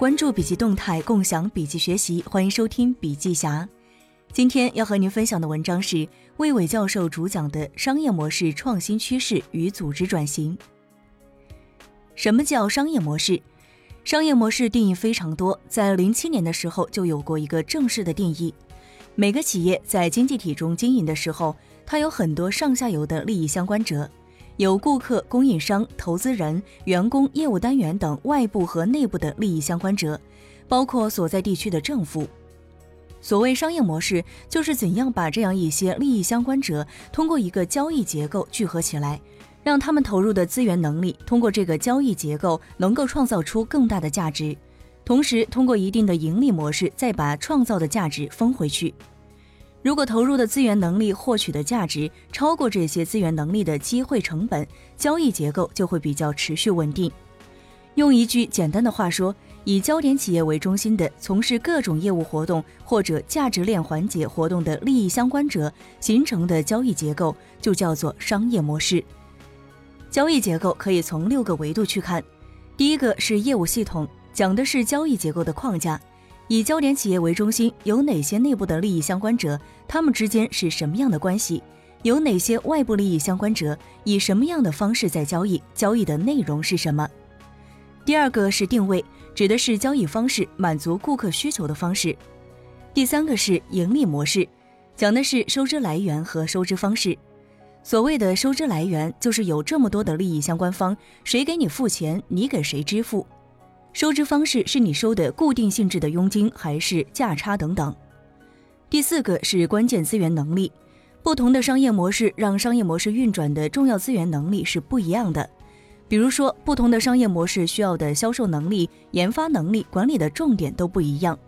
关注笔记动态，共享笔记学习，欢迎收听笔记侠。今天要和您分享的文章是魏伟教授主讲的《商业模式创新趋势与组织转型》。什么叫商业模式？商业模式定义非常多，在零七年的时候就有过一个正式的定义。每个企业在经济体中经营的时候，它有很多上下游的利益相关者。有顾客、供应商、投资人、员工、业务单元等外部和内部的利益相关者，包括所在地区的政府。所谓商业模式，就是怎样把这样一些利益相关者通过一个交易结构聚合起来，让他们投入的资源能力通过这个交易结构能够创造出更大的价值，同时通过一定的盈利模式再把创造的价值分回去。如果投入的资源能力获取的价值超过这些资源能力的机会成本，交易结构就会比较持续稳定。用一句简单的话说，以焦点企业为中心的从事各种业务活动或者价值链环节活动的利益相关者形成的交易结构，就叫做商业模式。交易结构可以从六个维度去看。第一个是业务系统，讲的是交易结构的框架。以焦点企业为中心，有哪些内部的利益相关者？他们之间是什么样的关系？有哪些外部利益相关者？以什么样的方式在交易？交易的内容是什么？第二个是定位，指的是交易方式，满足顾客需求的方式。第三个是盈利模式，讲的是收支来源和收支方式。所谓的收支来源，就是有这么多的利益相关方，谁给你付钱，你给谁支付。收支方式是你收的固定性质的佣金还是价差等等。第四个是关键资源能力，不同的商业模式让商业模式运转的重要资源能力是不一样的。比如说，不同的商业模式需要的销售能力、研发能力、管理的重点都不一样。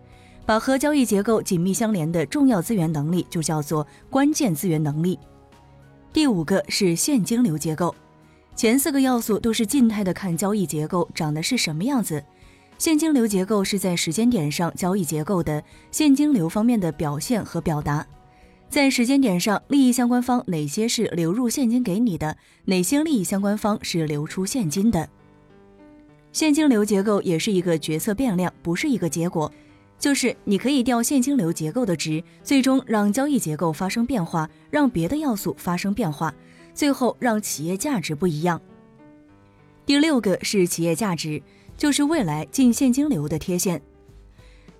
把和交易结构紧密相连的重要资源能力就叫做关键资源能力。第五个是现金流结构。前四个要素都是静态的，看交易结构长得是什么样子。现金流结构是在时间点上交易结构的现金流方面的表现和表达。在时间点上，利益相关方哪些是流入现金给你的，哪些利益相关方是流出现金的。现金流结构也是一个决策变量，不是一个结果，就是你可以调现金流结构的值，最终让交易结构发生变化，让别的要素发生变化。最后让企业价值不一样。第六个是企业价值，就是未来净现金流的贴现。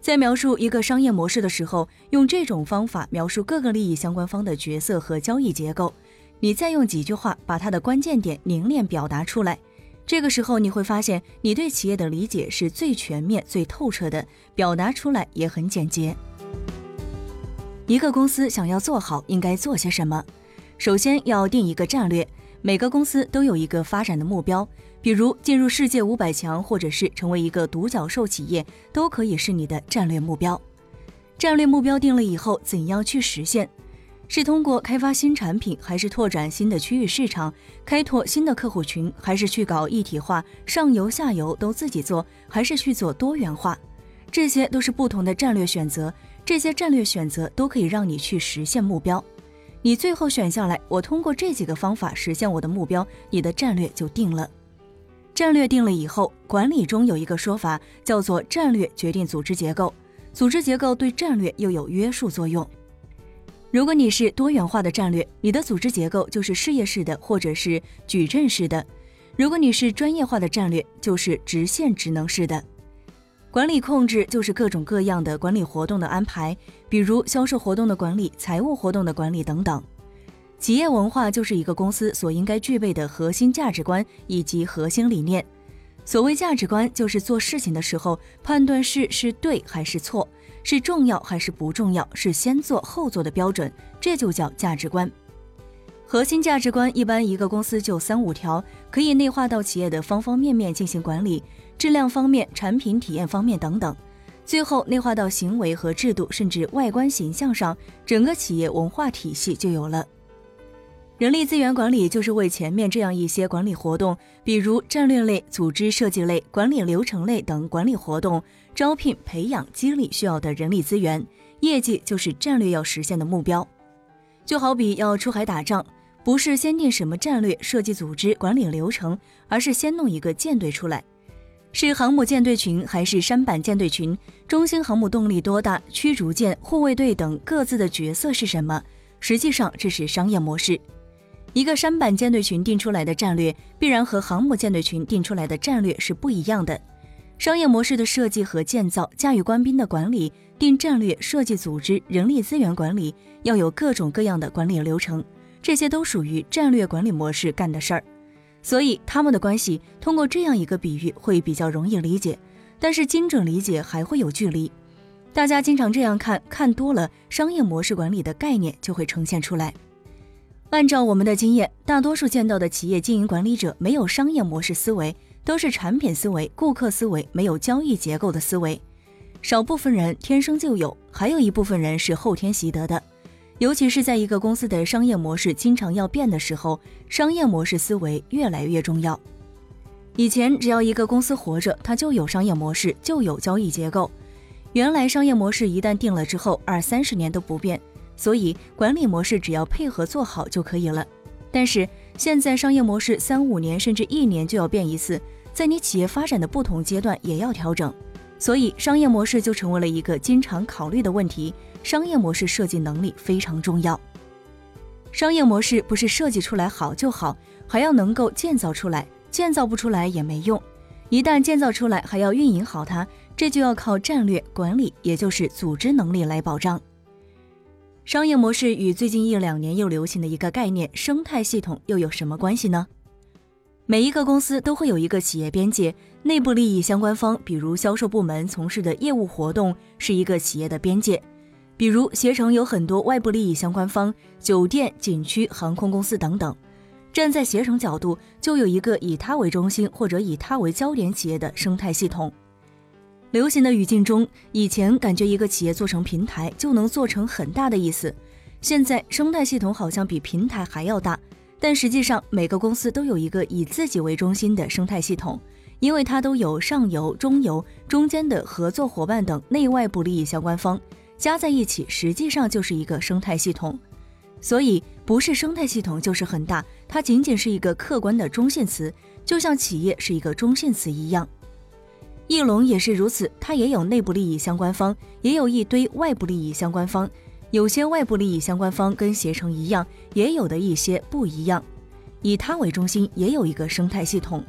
在描述一个商业模式的时候，用这种方法描述各个利益相关方的角色和交易结构，你再用几句话把它的关键点凝练表达出来。这个时候你会发现，你对企业的理解是最全面、最透彻的，表达出来也很简洁。一个公司想要做好，应该做些什么？首先要定一个战略，每个公司都有一个发展的目标，比如进入世界五百强，或者是成为一个独角兽企业，都可以是你的战略目标。战略目标定了以后，怎样去实现？是通过开发新产品，还是拓展新的区域市场，开拓新的客户群，还是去搞一体化，上游下游都自己做，还是去做多元化？这些都是不同的战略选择，这些战略选择都可以让你去实现目标。你最后选下来，我通过这几个方法实现我的目标，你的战略就定了。战略定了以后，管理中有一个说法叫做“战略决定组织结构”，组织结构对战略又有约束作用。如果你是多元化的战略，你的组织结构就是事业式的或者是矩阵式的；如果你是专业化的战略，就是直线职能式的。管理控制就是各种各样的管理活动的安排，比如销售活动的管理、财务活动的管理等等。企业文化就是一个公司所应该具备的核心价值观以及核心理念。所谓价值观，就是做事情的时候判断是是对还是错，是重要还是不重要，是先做后做的标准，这就叫价值观。核心价值观一般一个公司就三五条，可以内化到企业的方方面面进行管理。质量方面、产品体验方面等等，最后内化到行为和制度，甚至外观形象上，整个企业文化体系就有了。人力资源管理就是为前面这样一些管理活动，比如战略类、组织设计类、管理流程类等管理活动，招聘、培养、激励需要的人力资源，业绩就是战略要实现的目标。就好比要出海打仗，不是先定什么战略、设计组织、管理流程，而是先弄一个舰队出来。是航母舰队群还是舢板舰队群？中星航母动力多大？驱逐舰、护卫队等各自的角色是什么？实际上，这是商业模式。一个舢板舰队群定出来的战略，必然和航母舰队群定出来的战略是不一样的。商业模式的设计和建造，驾驭官兵的管理、定战略、设计组织、人力资源管理，要有各种各样的管理流程，这些都属于战略管理模式干的事儿。所以他们的关系通过这样一个比喻会比较容易理解，但是精准理解还会有距离。大家经常这样看，看多了，商业模式管理的概念就会呈现出来。按照我们的经验，大多数见到的企业经营管理者没有商业模式思维，都是产品思维、顾客思维，没有交易结构的思维。少部分人天生就有，还有一部分人是后天习得的。尤其是在一个公司的商业模式经常要变的时候，商业模式思维越来越重要。以前只要一个公司活着，它就有商业模式，就有交易结构。原来商业模式一旦定了之后，二三十年都不变，所以管理模式只要配合做好就可以了。但是现在商业模式三五年甚至一年就要变一次，在你企业发展的不同阶段也要调整，所以商业模式就成为了一个经常考虑的问题。商业模式设计能力非常重要。商业模式不是设计出来好就好，还要能够建造出来。建造不出来也没用。一旦建造出来，还要运营好它，这就要靠战略管理，也就是组织能力来保障。商业模式与最近一两年又流行的一个概念——生态系统又有什么关系呢？每一个公司都会有一个企业边界，内部利益相关方，比如销售部门从事的业务活动，是一个企业的边界。比如携程有很多外部利益相关方，酒店、景区、航空公司等等。站在携程角度，就有一个以它为中心或者以它为焦点企业的生态系统。流行的语境中，以前感觉一个企业做成平台就能做成很大的意思，现在生态系统好像比平台还要大。但实际上，每个公司都有一个以自己为中心的生态系统，因为它都有上游、中游、中间的合作伙伴等内外部利益相关方。加在一起，实际上就是一个生态系统，所以不是生态系统就是很大，它仅仅是一个客观的中性词，就像企业是一个中性词一样。翼龙也是如此，它也有内部利益相关方，也有一堆外部利益相关方，有些外部利益相关方跟携程一样，也有的一些不一样。以它为中心，也有一个生态系统。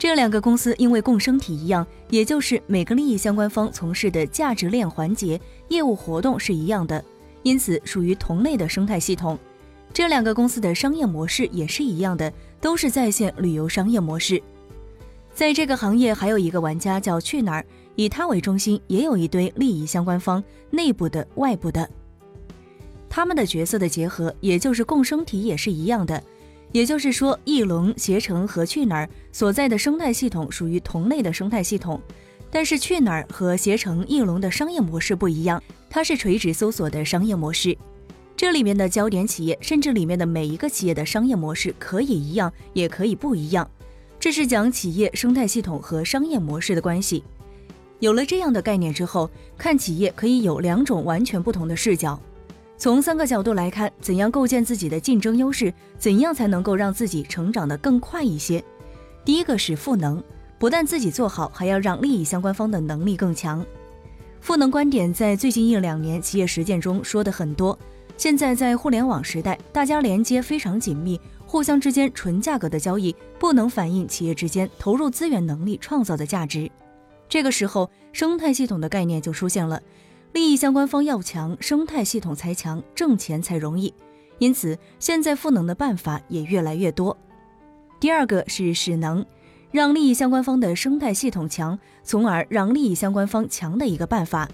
这两个公司因为共生体一样，也就是每个利益相关方从事的价值链环节、业务活动是一样的，因此属于同类的生态系统。这两个公司的商业模式也是一样的，都是在线旅游商业模式。在这个行业还有一个玩家叫去哪儿，以它为中心，也有一堆利益相关方，内部的、外部的，他们的角色的结合，也就是共生体也是一样的。也就是说，翼龙、携程和去哪儿所在的生态系统属于同类的生态系统，但是去哪儿和携程、翼龙的商业模式不一样，它是垂直搜索的商业模式。这里面的焦点企业，甚至里面的每一个企业的商业模式可以一样，也可以不一样。这是讲企业生态系统和商业模式的关系。有了这样的概念之后，看企业可以有两种完全不同的视角。从三个角度来看，怎样构建自己的竞争优势？怎样才能够让自己成长得更快一些？第一个是赋能，不但自己做好，还要让利益相关方的能力更强。赋能观点在最近一两年企业实践中说的很多。现在在互联网时代，大家连接非常紧密，互相之间纯价格的交易不能反映企业之间投入资源能力创造的价值。这个时候，生态系统的概念就出现了。利益相关方要强，生态系统才强，挣钱才容易。因此，现在赋能的办法也越来越多。第二个是使能，让利益相关方的生态系统强，从而让利益相关方强的一个办法，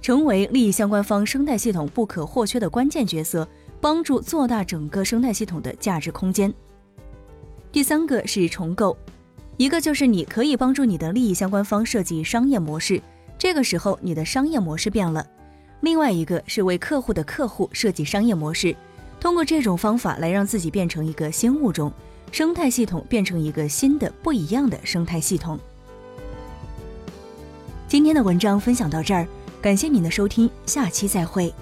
成为利益相关方生态系统不可或缺的关键角色，帮助做大整个生态系统的价值空间。第三个是重构，一个就是你可以帮助你的利益相关方设计商业模式。这个时候，你的商业模式变了。另外一个是为客户的客户设计商业模式，通过这种方法来让自己变成一个新物种，生态系统变成一个新的不一样的生态系统。今天的文章分享到这儿，感谢您的收听，下期再会。